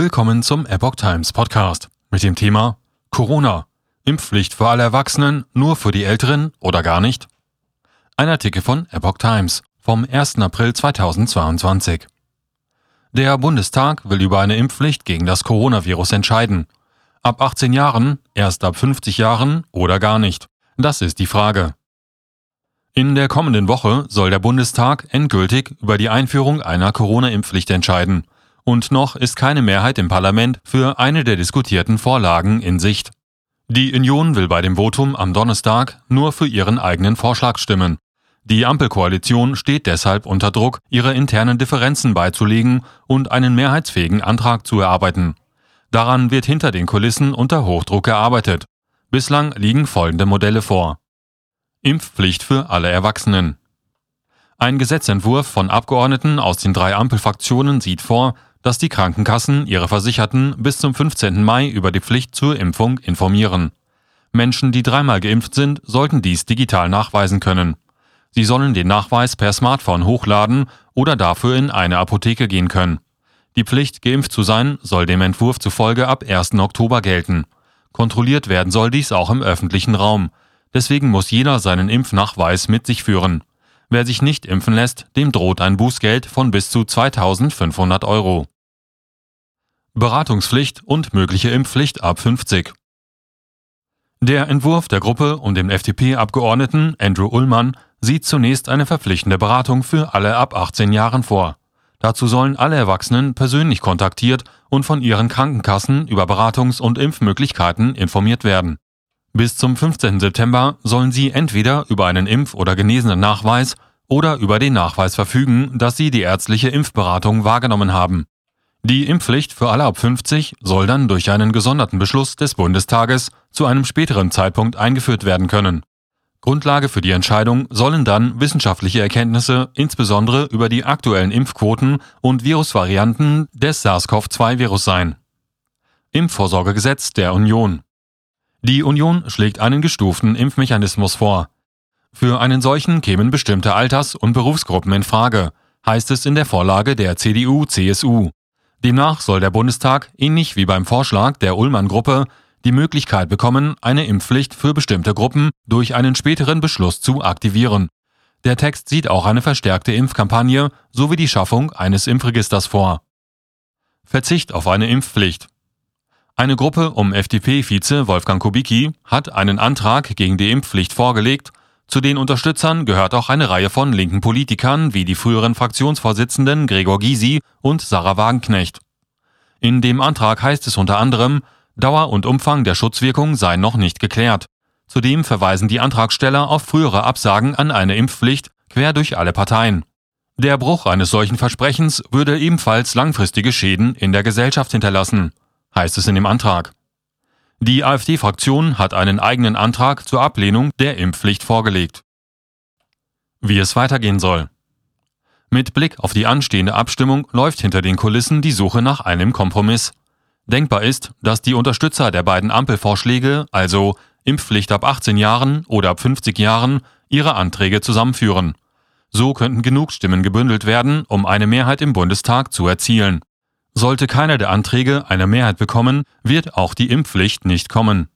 Willkommen zum Epoch Times Podcast mit dem Thema Corona. Impfpflicht für alle Erwachsenen, nur für die Älteren oder gar nicht? Ein Artikel von Epoch Times vom 1. April 2022. Der Bundestag will über eine Impfpflicht gegen das Coronavirus entscheiden. Ab 18 Jahren, erst ab 50 Jahren oder gar nicht. Das ist die Frage. In der kommenden Woche soll der Bundestag endgültig über die Einführung einer Corona-Impfpflicht entscheiden und noch ist keine Mehrheit im Parlament für eine der diskutierten Vorlagen in Sicht. Die Union will bei dem Votum am Donnerstag nur für ihren eigenen Vorschlag stimmen. Die Ampelkoalition steht deshalb unter Druck, ihre internen Differenzen beizulegen und einen mehrheitsfähigen Antrag zu erarbeiten. Daran wird hinter den Kulissen unter Hochdruck gearbeitet. Bislang liegen folgende Modelle vor. Impfpflicht für alle Erwachsenen. Ein Gesetzentwurf von Abgeordneten aus den drei Ampelfraktionen sieht vor, dass die Krankenkassen ihre Versicherten bis zum 15. Mai über die Pflicht zur Impfung informieren. Menschen, die dreimal geimpft sind, sollten dies digital nachweisen können. Sie sollen den Nachweis per Smartphone hochladen oder dafür in eine Apotheke gehen können. Die Pflicht, geimpft zu sein, soll dem Entwurf zufolge ab 1. Oktober gelten. Kontrolliert werden soll dies auch im öffentlichen Raum. Deswegen muss jeder seinen Impfnachweis mit sich führen. Wer sich nicht impfen lässt, dem droht ein Bußgeld von bis zu 2500 Euro. Beratungspflicht und mögliche Impfpflicht ab 50. Der Entwurf der Gruppe und dem FDP-Abgeordneten Andrew Ullmann sieht zunächst eine verpflichtende Beratung für alle ab 18 Jahren vor. Dazu sollen alle Erwachsenen persönlich kontaktiert und von ihren Krankenkassen über Beratungs- und Impfmöglichkeiten informiert werden. Bis zum 15. September sollen sie entweder über einen Impf- oder genesenen Nachweis oder über den Nachweis verfügen, dass sie die ärztliche Impfberatung wahrgenommen haben. Die Impfpflicht für alle ab 50 soll dann durch einen gesonderten Beschluss des Bundestages zu einem späteren Zeitpunkt eingeführt werden können. Grundlage für die Entscheidung sollen dann wissenschaftliche Erkenntnisse insbesondere über die aktuellen Impfquoten und Virusvarianten des SARS-CoV-2-Virus sein. Impfvorsorgegesetz der Union die Union schlägt einen gestuften Impfmechanismus vor. Für einen solchen kämen bestimmte Alters- und Berufsgruppen in Frage, heißt es in der Vorlage der CDU-CSU. Demnach soll der Bundestag, ähnlich wie beim Vorschlag der Ullmann-Gruppe, die Möglichkeit bekommen, eine Impfpflicht für bestimmte Gruppen durch einen späteren Beschluss zu aktivieren. Der Text sieht auch eine verstärkte Impfkampagne sowie die Schaffung eines Impfregisters vor. Verzicht auf eine Impfpflicht. Eine Gruppe um FDP-Vize Wolfgang Kubicki hat einen Antrag gegen die Impfpflicht vorgelegt. Zu den Unterstützern gehört auch eine Reihe von linken Politikern wie die früheren Fraktionsvorsitzenden Gregor Gysi und Sarah Wagenknecht. In dem Antrag heißt es unter anderem, Dauer und Umfang der Schutzwirkung seien noch nicht geklärt. Zudem verweisen die Antragsteller auf frühere Absagen an eine Impfpflicht quer durch alle Parteien. Der Bruch eines solchen Versprechens würde ebenfalls langfristige Schäden in der Gesellschaft hinterlassen heißt es in dem Antrag. Die AfD-Fraktion hat einen eigenen Antrag zur Ablehnung der Impfpflicht vorgelegt. Wie es weitergehen soll. Mit Blick auf die anstehende Abstimmung läuft hinter den Kulissen die Suche nach einem Kompromiss. Denkbar ist, dass die Unterstützer der beiden Ampelvorschläge, also Impfpflicht ab 18 Jahren oder ab 50 Jahren, ihre Anträge zusammenführen. So könnten genug Stimmen gebündelt werden, um eine Mehrheit im Bundestag zu erzielen. Sollte keiner der Anträge eine Mehrheit bekommen, wird auch die Impfpflicht nicht kommen.